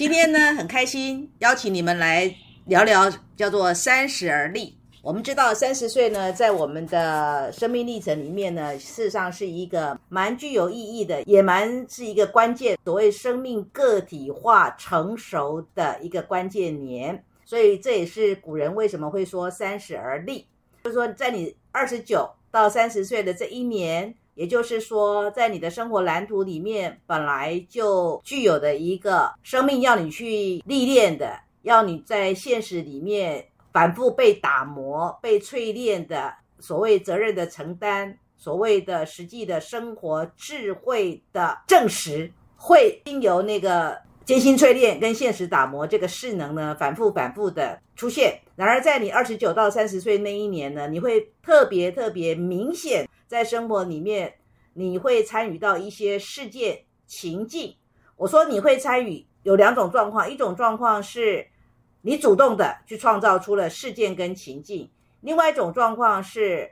今天呢，很开心邀请你们来聊聊叫做“三十而立”。我们知道，三十岁呢，在我们的生命历程里面呢，事实上是一个蛮具有意义的，也蛮是一个关键，所谓生命个体化成熟的一个关键年。所以这也是古人为什么会说“三十而立”，就是说，在你二十九到三十岁的这一年。也就是说，在你的生活蓝图里面，本来就具有的一个生命，要你去历练的，要你在现实里面反复被打磨、被淬炼的所谓责任的承担，所谓的实际的生活智慧的证实，会经由那个艰辛淬炼跟现实打磨这个势能呢，反复反复的出现。然而，在你二十九到三十岁那一年呢，你会特别特别明显。在生活里面，你会参与到一些事件情境。我说你会参与，有两种状况：一种状况是你主动的去创造出了事件跟情境；另外一种状况是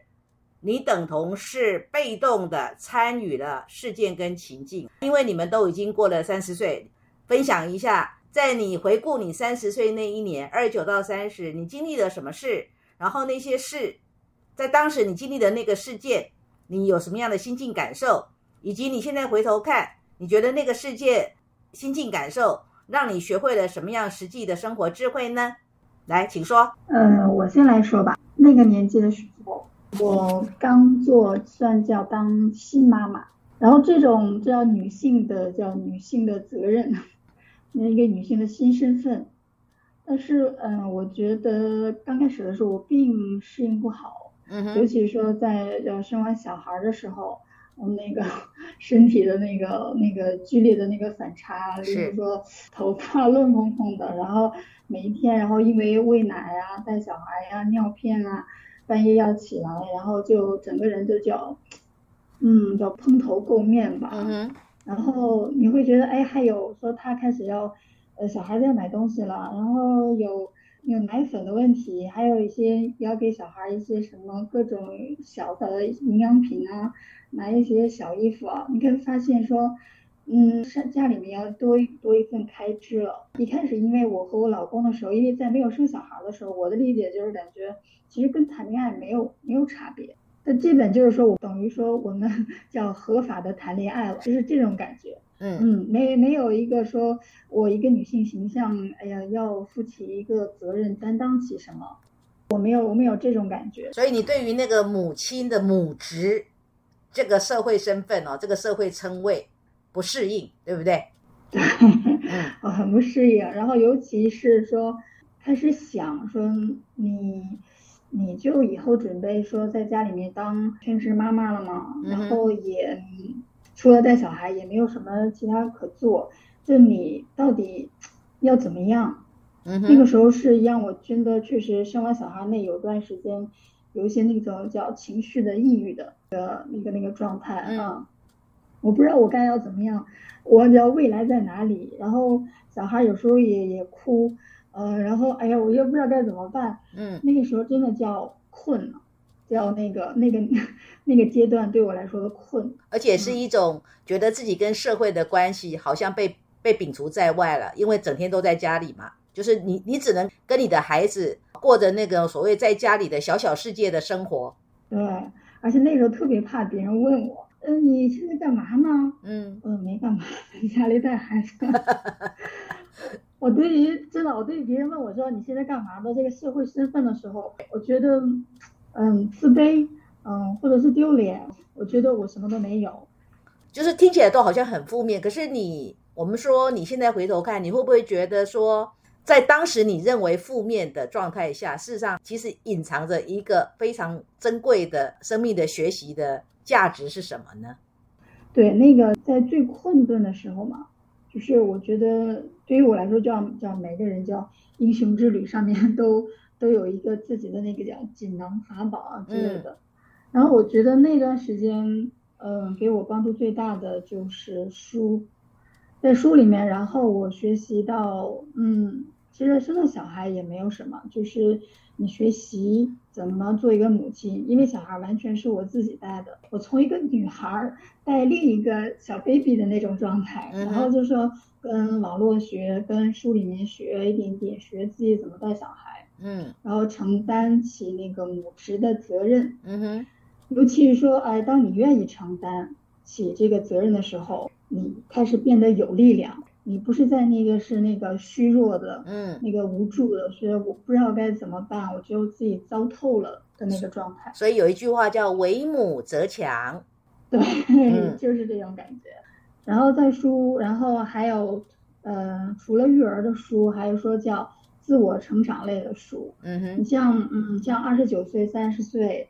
你等同是被动的参与了事件跟情境。因为你们都已经过了三十岁，分享一下，在你回顾你三十岁那一年，二十九到三十，你经历了什么事？然后那些事，在当时你经历的那个事件。你有什么样的心境感受，以及你现在回头看，你觉得那个世界心境感受让你学会了什么样实际的生活智慧呢？来，请说。嗯，我先来说吧。那个年纪的时候，我刚做算叫当新妈妈，然后这种叫女性的叫女性的责任，一个女性的新身份。但是，嗯，我觉得刚开始的时候我并适应不好。尤其是说在要生完小孩的时候，嗯，那个 身体的那个那个剧烈的那个反差，比如说头发乱蓬蓬的，然后每一天，然后因为喂奶啊、带小孩呀、尿片啊，半夜要起来，然后就整个人就叫，嗯，叫蓬头垢面吧。嗯然后你会觉得，哎，还有说他开始要，呃，小孩子要买东西了，然后有。有奶粉的问题，还有一些要给小孩一些什么各种小的营养品啊，买一些小衣服啊，你可以发现说，嗯，家里面要多多一份开支了。一开始因为我和我老公的时候，因为在没有生小孩的时候，我的理解就是感觉其实跟谈恋爱没有没有差别。那基本就是说我等于说我们 叫合法的谈恋爱了，就是这种感觉。嗯嗯，没没有一个说我一个女性形象，哎呀，要负起一个责任，担当起什么？我没有，我没有这种感觉。所以你对于那个母亲的母职这个社会身份哦，这个社会称谓不适应，对不对？对，我很不适应。然后尤其是说开始想说你你就以后准备说在家里面当全职妈妈了吗？然后也。除了带小孩，也没有什么其他可做。就你到底要怎么样？那个时候是让我真的确实生完小孩那有段时间，有一些那种叫情绪的抑郁的的那个那个状态啊。我不知道我该要怎么样，我要未来在哪里？然后小孩有时候也也哭，呃，然后哎呀，我又不知道该怎么办。嗯，那个时候真的叫困了。叫那个那个 那个阶段对我来说的困，而且是一种觉得自己跟社会的关系好像被被摒除在外了，因为整天都在家里嘛，就是你你只能跟你的孩子过着那个所谓在家里的小小世界的生活。对，而且那时候特别怕别人问我，嗯，你现在干嘛呢？嗯，嗯，没干嘛，在 家里带孩子。我对于真的，我对于别人问我说你现在干嘛的这个社会身份的时候，我觉得。嗯，自卑，嗯，或者是丢脸，我觉得我什么都没有，就是听起来都好像很负面。可是你，我们说你现在回头看，你会不会觉得说，在当时你认为负面的状态下，事实上其实隐藏着一个非常珍贵的生命的学习的价值是什么呢？对，那个在最困顿的时候嘛，就是我觉得对于我来说，叫叫每个人叫英雄之旅上面都。都有一个自己的那个叫锦囊法宝啊之类的，然后我觉得那段时间，嗯，给我帮助最大的就是书，在书里面，然后我学习到，嗯，其实生了小孩也没有什么，就是你学习怎么做一个母亲，因为小孩完全是我自己带的，我从一个女孩带另一个小 baby 的那种状态，然后就说跟网络学，跟书里面学一点点，学自己怎么带小孩，嗯。然后承担起那个母职的责任，嗯哼，尤其是说，哎，当你愿意承担起这个责任的时候，你开始变得有力量。你不是在那个是那个虚弱的，嗯，那个无助的，所以我不知道该怎么办，我就自己糟透了的那个状态。所以有一句话叫“为母则强对，嗯 就是这种感觉。然后再书，然后还有，呃，除了育儿的书，还有说叫自我成长类的书。”。嗯哼你，像，嗯，像二十九岁、三十岁，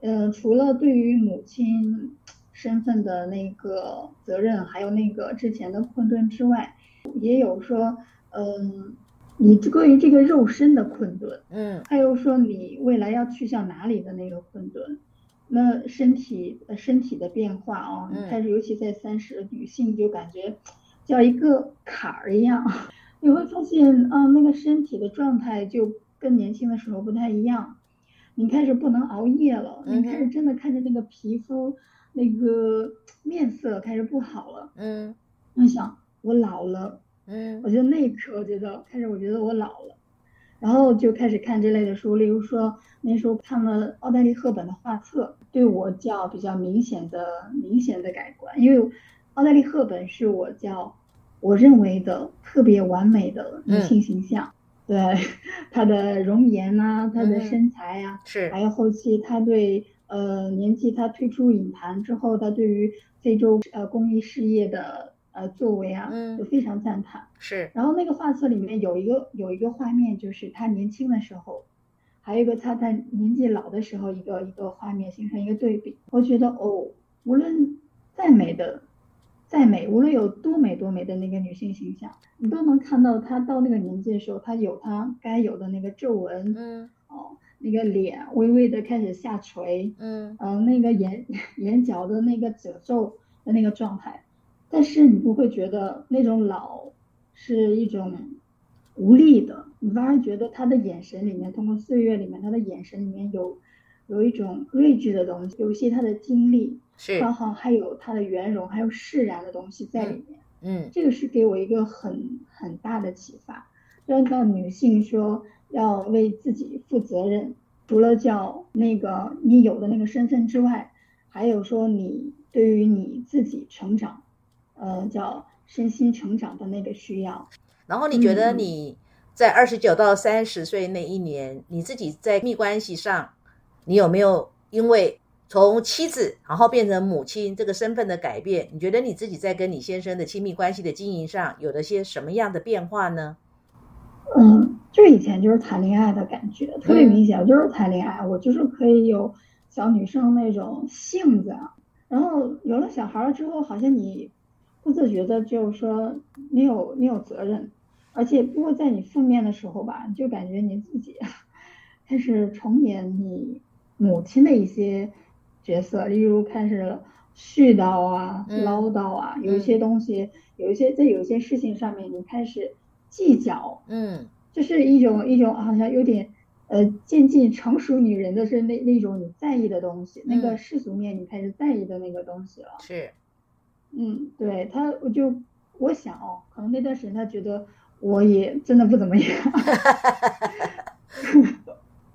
呃，除了对于母亲身份的那个责任，还有那个之前的困顿之外，也有说，嗯，你关于这个肉身的困顿，嗯还有说你未来要去向哪里的那个困顿。那身体呃身体的变化啊，开始尤其在三十，女性就感觉叫一个坎儿一样，你会发现啊，那个身体的状态就跟年轻的时候不太一样。你开始不能熬夜了，你开始真的看着那个皮肤那个面色开始不好了。嗯你想我老了，嗯。我觉得那一刻，我觉得开始我觉得我老了，然后就开始看这类的书，例如说那时候看了奥黛丽·赫本的画册，对我叫比较明显的明显的改观，因为奥黛丽·赫本是我叫我认为的特别完美的女性形象，对她的容颜呐、她的嗯。身材呀、是。还有后期她对呃年纪她退出影坛之后，她对于非洲呃公益事业的呃作为啊，嗯就非常赞叹。是，然后那个画册里面有一个有一个画面，就是他年轻的时候，还有一个他在年纪老的时候一个一个画面形成一个对比。我觉得哦，无论再美的再美，无论有多美多美的那个女性形象，你都能看到她到那个年纪的时候，她有她该有的那个皱纹，嗯哦，那个脸微微的开始下垂，嗯嗯、那个眼 眼角的那个褶皱的那个状态，但是你不会觉得那种老是一种无力的，你反而觉得他的眼神里面，通过岁月里面，他的眼神里面有有一种睿智的东西，有一些他的经历，是，然后还有他的圆融，还有释然的东西在里面。嗯这个是给我一个很很大的启发。让到女性说要为自己负责任，除了叫那个你有的那个身份之外，还有说你对于你自己成长，呃，叫身心成长的那个需要。然后你觉得你在二十九到三十岁那一年，你自己在密关系上，你有没有因为从妻子然后变成母亲这个身份的改变，你觉得你自己在跟你先生的亲密关系的经营上有了些什么样的变化呢？嗯，就以前就是谈恋爱的感觉，特别明显。我就是谈恋爱，我就是可以有小女生那种性子啊。然后有了小孩了之后，好像你不自觉的就是说你有你有责任，而且不过在你负面的时候吧，你就感觉你自己开始重演你母亲的一些角色，例如开始絮叨啊、嗯唠叨啊，有一些东西，有一些在有一些事情上面你开始计较，嗯。就是一种一种好像有点呃渐进成熟女人的是那那种你在意的东西，那个嗯。世俗面你开始在意的那个东西了。是，嗯，对他，我就我想哦，可能那段时间他觉得我也真的不怎么样。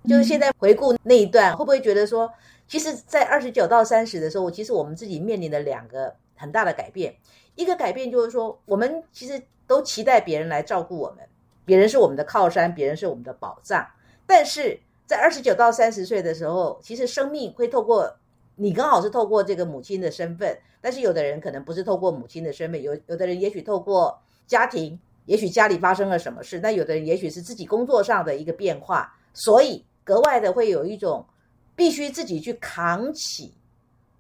就是现在回顾那一段，会不会觉得说，其实，在二十九到三十的时候，其实我们自己面临的两个很大的改变，一个改变就是说，我们其实都期待别人来照顾我们，别人是我们的靠山，别人是我们的保障。但是在二十九到三十岁的时候，其实生命会透过你刚好是透过这个母亲的身份，但是有的人可能不是透过母亲的身份，有有的人也许透过家庭，也许家里发生了什么事，那有的人也许是自己工作上的一个变化，所以格外的会有一种必须自己去扛起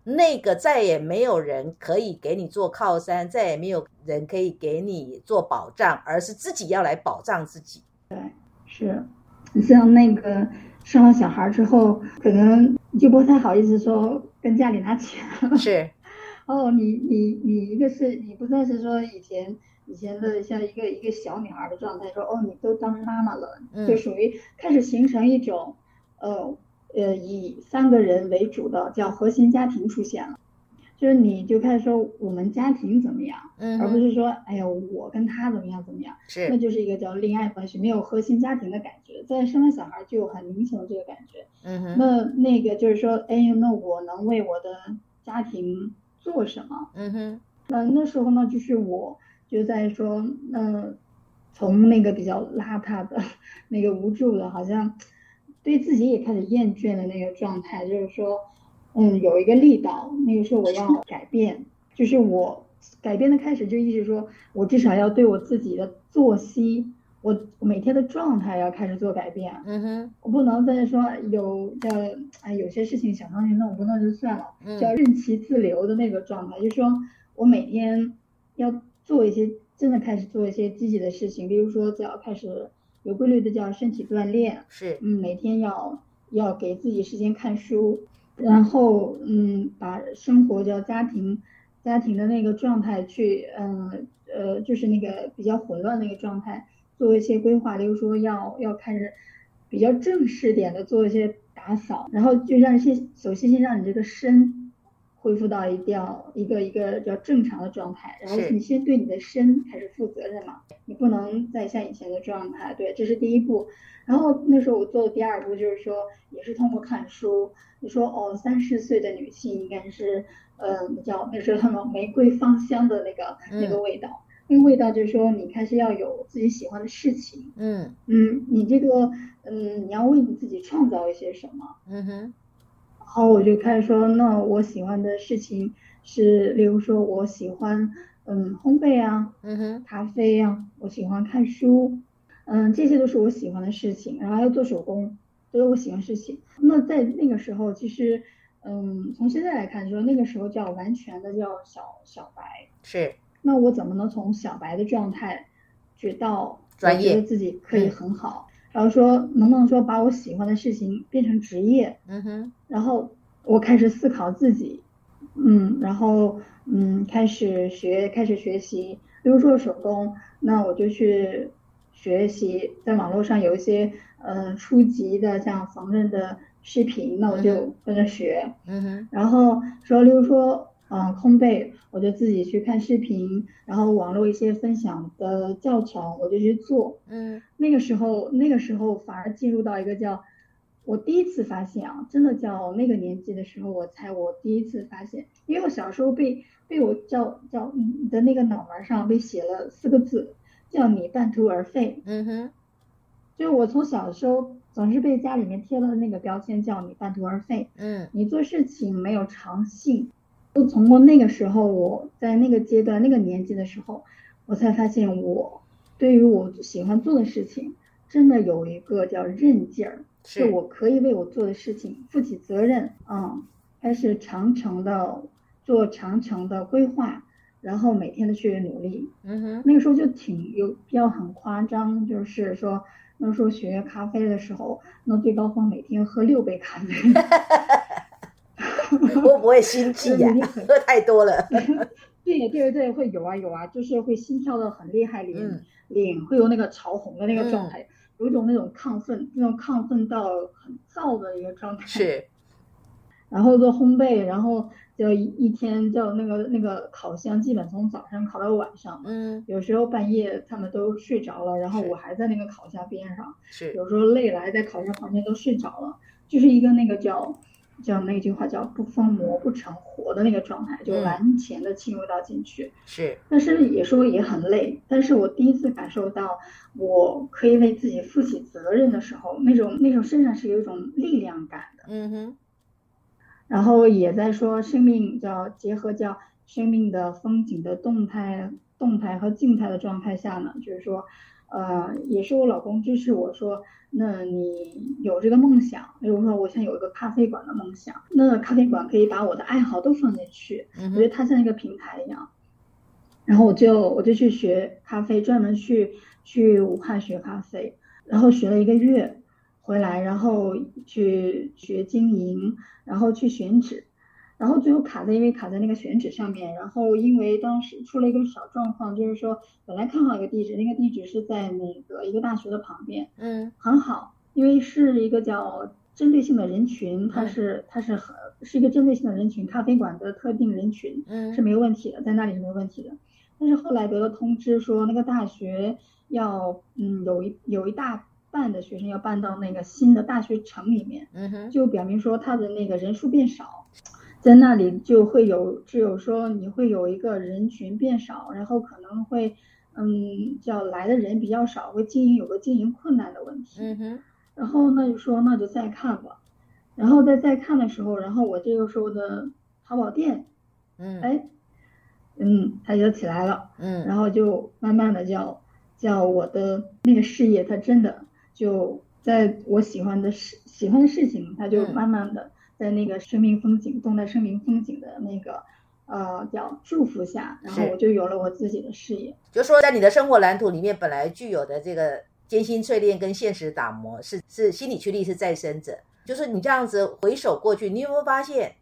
那个再也没有人可以给你做靠山，再也没有人可以给你做保障，而是自己要来保障自己。对是，你像那个生了小孩之后，可能 就不太好意思说跟家里拿钱了。是，哦，你你你一个是你不再是说以前以前的像一个一个小女孩的状态，说哦，你都当妈妈了，嗯就属于开始形成一种，呃呃，以三个人为主的叫核心家庭出现了，就是你就开始说我们家庭怎么样，嗯，而不是说哎呀我跟他怎么样怎么样，是那，就是一个叫恋爱关系，没有核心家庭的感觉。在生完小孩就有很明显的这个感觉。嗯哼，那那个就是说，哎，那我能为我的家庭做什么？嗯哼，那那时候呢，就是我就在说，嗯从那个比较邋遢的、那个无助的，好像对自己也开始厌倦的那个状态，就是说，嗯，有一个力道，那个时候我要 改变，就是我改变的开始就意识说，我至少要对我自己的作息，我我每天的状态要开始做改变。嗯哼，我不能再说有叫哎，有些事情想当去弄，不弄就算了，嗯叫任其自流的那个状态。就是说我每天要做一些真的开始做一些积极的事情，比如说叫开始有规律的叫身体锻炼，是，嗯，每天要要给自己时间看书，然后嗯，把生活叫家庭家庭的那个状态去嗯呃就是那个比较混乱那个状态做一些规划，例如说要要开始比较正式点的做一些打扫，然后就让先首先先让你这个身。恢复到一调一个一个叫正常的状态，然后你先对你的身开始负责任嘛，你不能再像以前的状态，对，这是第一步。然后那时候我做的第二步就是说，也是通过看书，你说哦，三十岁的女性应该是，嗯，叫那时候他们玫瑰芳香的那个那个嗯味道，那个味道就是说你开始要有自己喜欢的事情，嗯嗯，你这个嗯，你要为你自己创造一些什么。嗯哼，然后我就开始说，那我喜欢的事情是，例如说我喜欢嗯烘焙啊，嗯哼，咖啡啊、我喜欢看书，嗯，这些都是我喜欢的事情，然后还要做手工，都是我喜欢的事情。那在那个时候，其实，嗯，从现在来看说，那个时候叫完全的叫小小白。是，那我怎么能从小白的状态，直到专业觉得自己可以嗯。很好，然后说能不能说把我喜欢的事情变成职业，嗯哼，然后我开始思考自己，嗯，然后嗯，开始学，开始学习，比如说手工，那我就去学习，在网络上有一些呃初级的像缝纫的视频，那我嗯就跟着学，嗯哼，然后说，例如说，嗯、烘焙，我就自己去看视频，然后网络一些分享的教程，我就去做，嗯。那个时候，那个时候反而进入到一个叫，我第一次发现啊，真的叫那个年纪的时候，我才我第一次发现，因为我小时候被被我叫叫你的那个脑门上被写了四个字，叫你半途而废，嗯哼，就是我从小的时候总是被家里面贴了那个标签，叫你半途而废，嗯。你做事情没有长性。就从过那个时候，我在那个阶段、那个年纪的时候，我才发现我对于我喜欢做的事情，真的有一个叫韧劲儿，就是我可以为我做的事情负起责任啊、嗯，开始长程的做长程的规划，然后每天的去努力。嗯哼，那个时候就挺有比较很夸张，就是说那时候学咖啡的时候，那最高峰每天喝六杯咖啡。会不会心悸呀、对喝太多了。对对对，会有啊有啊，就是会心跳的很厉害，脸、嗯。脸会有那个潮红的那个状态，有一种那种亢奋，那种亢奋到很燥的一个状态。是，然后做烘焙，然后就一一天就那个那个烤箱，基本从早上烤到晚上，嗯。有时候半夜他们都睡着了，然后我还在那个烤箱边上，是，有时候累了还在烤箱旁边都睡着了，就是一个那个叫叫那句话叫不疯魔不成活的那个状态，就嗯完全的进入到进去。是，但是也说也很累，但是我第一次感受到我可以为自己负起责任的时候，那种那种身上是有一种力量感的。嗯哼，然后也在说生命叫结合叫生命的风景的动态、动态和静态的状态下呢，就是说，呃，也是我老公支持我说，那你有这个梦想，比如说我想有一个咖啡馆的梦想，那咖啡馆可以把我的爱好都放进去，嗯我觉得，它像一个平台一样。然后我就我就去学咖啡，专门去去武汉学咖啡，然后学了一个月，回来然后去学经营，然后去选址，然后最后卡在因为卡在那个选址上面，然后因为当时出了一个小状况，就是说本来看好一个地址，那个地址是在那个一个大学的旁边，嗯。很好，因为是一个叫针对性的人群，它是它是很是一个针对性的人群，咖啡馆的特定人群嗯。是没有问题的，在那里是没有问题的。但是后来得了通知说，那个大学要嗯有一有一大半的学生要搬到那个新的大学城里面，嗯哼，就表明说他的那个人数变少，在那里就会有只有说你会有一个人群变少，然后可能会嗯叫来的人比较少，会经营有个经营困难的问题。嗯哼，然后那就说那就再看吧，然后在再看的时候，然后我这个时候的淘宝店，嗯哎，嗯，它就起来了，嗯然后就慢慢的叫叫我的那个事业，它真的就在我喜欢的事喜欢的事情，它就嗯慢慢的在那个生命风景动态生命风景的那个呃叫祝福下，然后我就有了我自己的事业。就说在你的生活蓝图里面本来具有的这个艰辛淬炼跟现实打磨，是是心理驱力是再生者。就是你这样子回首过去，你有没有发现，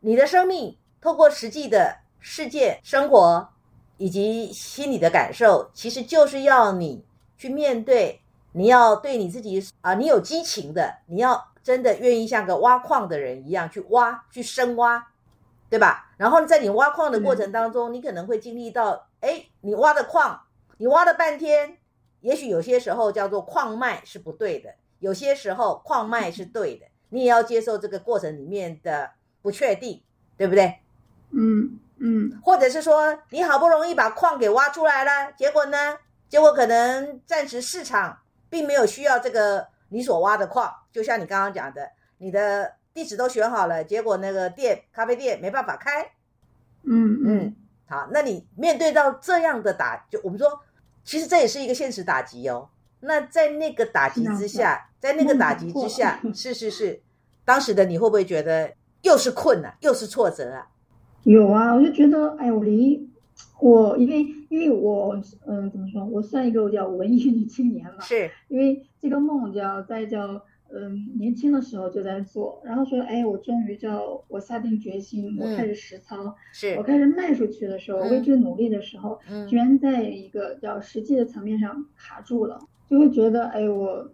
你的生命透过实际的事件、生活以及心理的感受，其实就是要你去面对，你要对你自己啊、你有激情的，你要真的愿意像个挖矿的人一样去挖、去深挖，对吧？然后在你挖矿的过程当中，你可能会经历到，哎，你挖的矿，你挖了半天，也许有些时候叫做矿脉是不对的，有些时候矿脉是对的，你也要接受这个过程里面的不确定，对不对？嗯嗯或者是说，你好不容易把矿给挖出来了，结果呢？结果可能暂时市场并没有需要这个你所挖的矿，就像你刚刚讲的，你的地址都选好了，结果那个店咖啡店没办法开，嗯嗯，好，那你面对到这样的打，就我们说，其实这也是一个现实打击哦。那在那个打击之下，在那个打击之下，是是是，当时的你会不会觉得又是困难又是挫折啊？有啊，我就觉得，哎，我离我因为因为我嗯、怎么说，我算一个叫文艺女青年嘛，是，因为这个梦叫在叫嗯年轻的时候就在做，然后说，哎，我终于叫我下定决心，我开始实操，是我，开始迈出去的时候，嗯为之努力的时候，嗯居然在一个叫实际的层面上卡住了，就会觉得，哎，我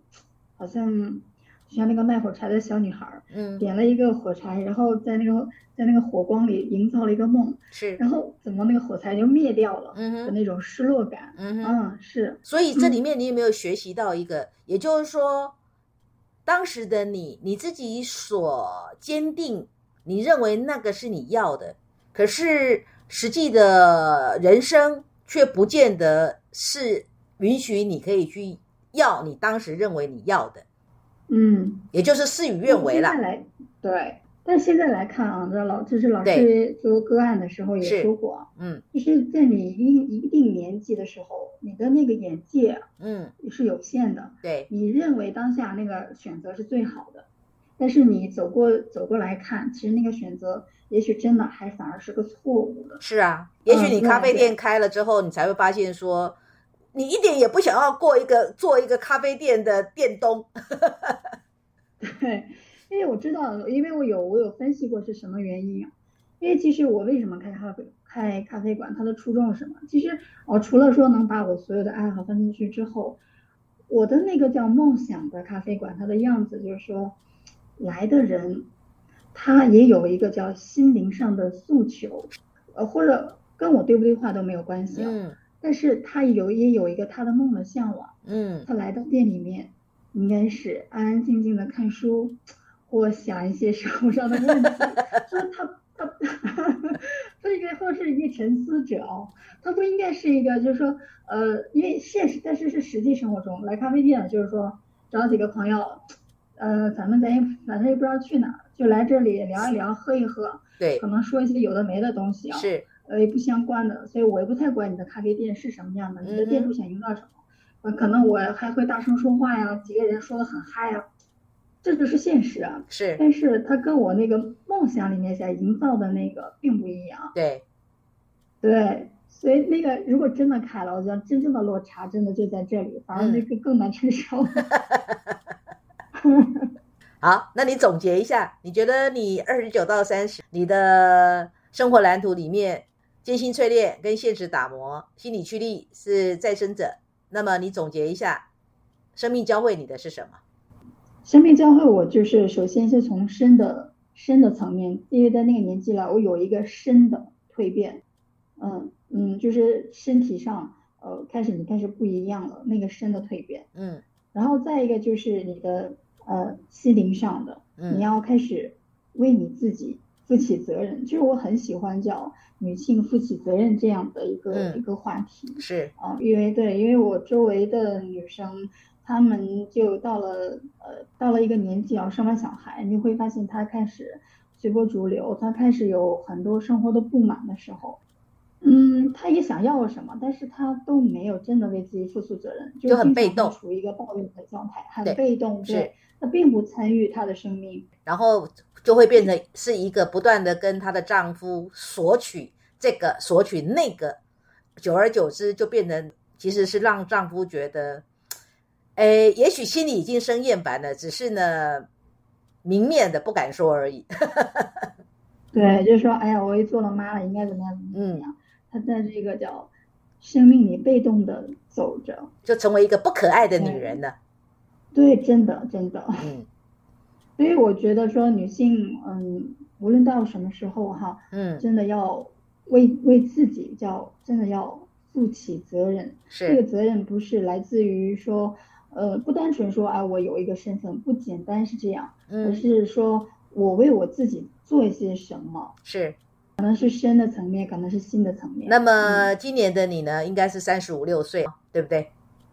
好像就像那个卖火柴的小女孩儿。嗯，点了一个火柴，然后在那个在那个火光里营造了一个梦，是，然后怎么那个火柴就灭掉了嗯哼，的那种失落感。嗯。嗯，是，所以这里面你有没有学习到一个，也就是说，当时的你你自己所坚定，你认为那个是你要的，可是实际的人生却不见得是允许你可以去要你当时认为你要的，嗯，也就是事与愿违了对。但现在来看啊，那老就是老师做个案的时候也说过啊，嗯就是在你一一定年纪的时候，你的那个眼界嗯，是有限的，对，你认为当下那个选择是最好的，但是你走过走过来看，其实那个选择也许真的还反而是个错误的。是啊。也许你咖啡店开了之后，你才会发现说，你一点也不想要过一个做一个咖啡店的店东。对，因为我知道，因为我有我有分析过是什么原因啊。因为其实我为什么开咖啡开咖啡馆，它的初衷是什么？其实我除了说能把我所有的爱好分进去之后，我的那个叫梦想的咖啡馆，它的样子就是说，来的人他也有一个叫心灵上的诉求，呃，或者跟我对不对话都没有关系啊。嗯但是他有也有一个他的梦的向往。嗯他来到店里面，应该是安安静静的看书，或想一些生活上的问题。说他他他应该或是一个沉思者哦，他不应该是一个就是说呃，因为现实，但是是实际生活中来咖啡店，就是说找几个朋友，呃，咱们咱也反正也不知道去哪儿，就来这里聊一聊，喝一喝，对可，能说一些有的没的东西啊。是，呃，也不相关的，所以我也不太管你的咖啡店是什么样的，你的店主想营造什么，呃，可能我还会大声说话呀，几个人说的很嗨呀，这就是现实啊。是，但是它跟我那个梦想里面想营造的那个并不一样，对，对，所以那个如果真的开了，我觉得真正的落差真的就在这里，反而那个更难承受。好，那你总结一下，你觉得你二十九到三十，你的生活蓝图里面，艰辛淬炼跟现实打磨，心理驱力是再生者。那么你总结一下，生命教会你的是什么？生命教会我就是首先是从身的身的层面，因为在那个年纪了，我有一个身的蜕变，嗯嗯，就是身体上呃开始你开始不一样了，那个身的蜕变，嗯。然后再一个就是你的呃心灵上的，嗯你要开始为你自己负起责任。就是我很喜欢叫女性负起责任这样的一个、嗯一个话题是，啊，因为对，因为我周围的女生，她们就到了呃到了一个年纪啊，生完小孩，你会发现她开始随波逐流，她开始有很多生活的不满的时候。嗯，她也想要什么，但是她都没有真的为自己负负责任，就很被动处于一个抱怨的状态，很被动，是对，她并不参与她的生命，然后就会变成是一个不断的跟她的丈夫索取这个索取那个，久而久之就变成其实是让丈夫觉得，诶，也许心里已经生厌烦了，只是呢明面的不敢说而已。对，就是说，哎呀，我也做了妈了，应该怎么样怎么嗯样。她在这个叫生命里被动的走着，就成为一个不可爱的女人了。对，真的真的。嗯所以我觉得说，女性，嗯，无论到什么时候哈，嗯，真的要为为自己叫真的要负起责任。是这个责任不是来自于说，呃，不单纯说，啊，我有一个身份，不简单是这样，而嗯是说我为我自己做一些什么，是。可能是深的层面，可能是新的层面。那么今年的你呢，应该是三十五六岁，对不对？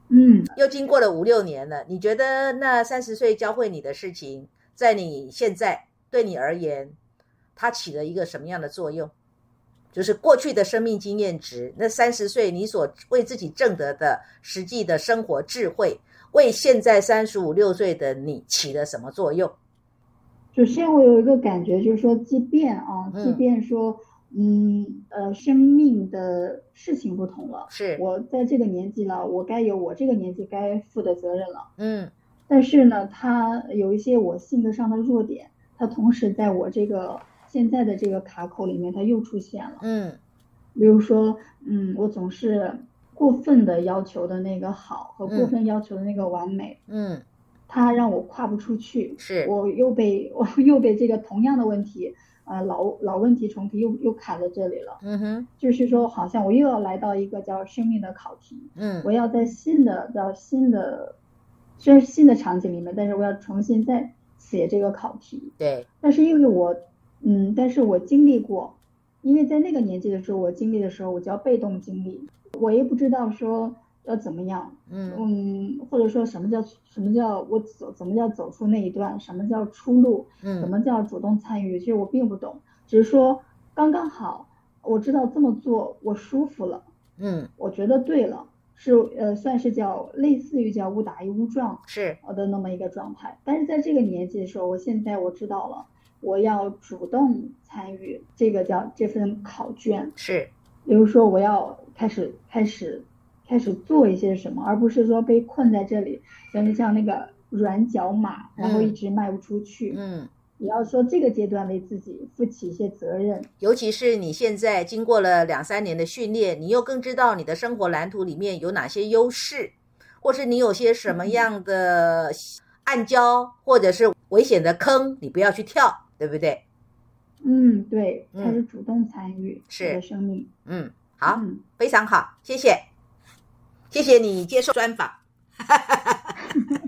嗯，又经过了五六年了，你觉得那三十岁教会你的事情，在你现在对你而言，它起了一个什么样的作用？就是过去的生命经验值，那三十岁你所为自己挣得的实际的生活智慧，为现在三十五六岁的你起了什么作用？首先我有一个感觉，就是说，即便啊，嗯即便说，嗯呃，生命的事情不同了，是，我在这个年纪了，我该有我这个年纪该负的责任了。嗯但是呢，他有一些我性格上的弱点，他同时在我这个现在的这个卡口里面，他又出现了。嗯比如说，嗯，我总是过分的要求的那个好和过嗯分要求的那个完美，嗯，它让我跨不出去。是，我又被 我又被这个同样的问题，呃，老老问题重提，又又卡在这里了。嗯哼，就是说，好像我又要来到一个叫生命的考题，嗯我要在新的叫新的，虽然是新的场景里面，但是我要重新再写这个考题。对，但是因为我，嗯，但是我经历过，因为在那个年纪的时候，我经历的时候，我叫被动经历，我也不知道说要怎么样，嗯嗯，或者说什么叫什么叫我走，怎么叫走出那一段，什么叫出路，嗯，什么叫主动参与，其实我并不懂，只是说刚刚好，我知道这么做我舒服了，嗯，我觉得对了，是呃算是叫类似于叫误打一误撞是，的那么一个状态。但是在这个年纪的时候，我现在我知道了，我要主动参与这个叫这份考卷，是，比如说我要开始开始开始做一些什么，而不是说被困在这里，像像那个软脚马，然后一直迈不出去。嗯。你要说这个阶段为自己负起一些责任。尤其是你现在经过了两三年的训练，你又更知道你的生活蓝图里面有哪些优势，或是你有些什么样的暗礁或者是危险的坑，你不要去跳，对不对？嗯，对，嗯开始主动参与是的生命。嗯，好，嗯，非常好，谢谢，谢谢你接受专访。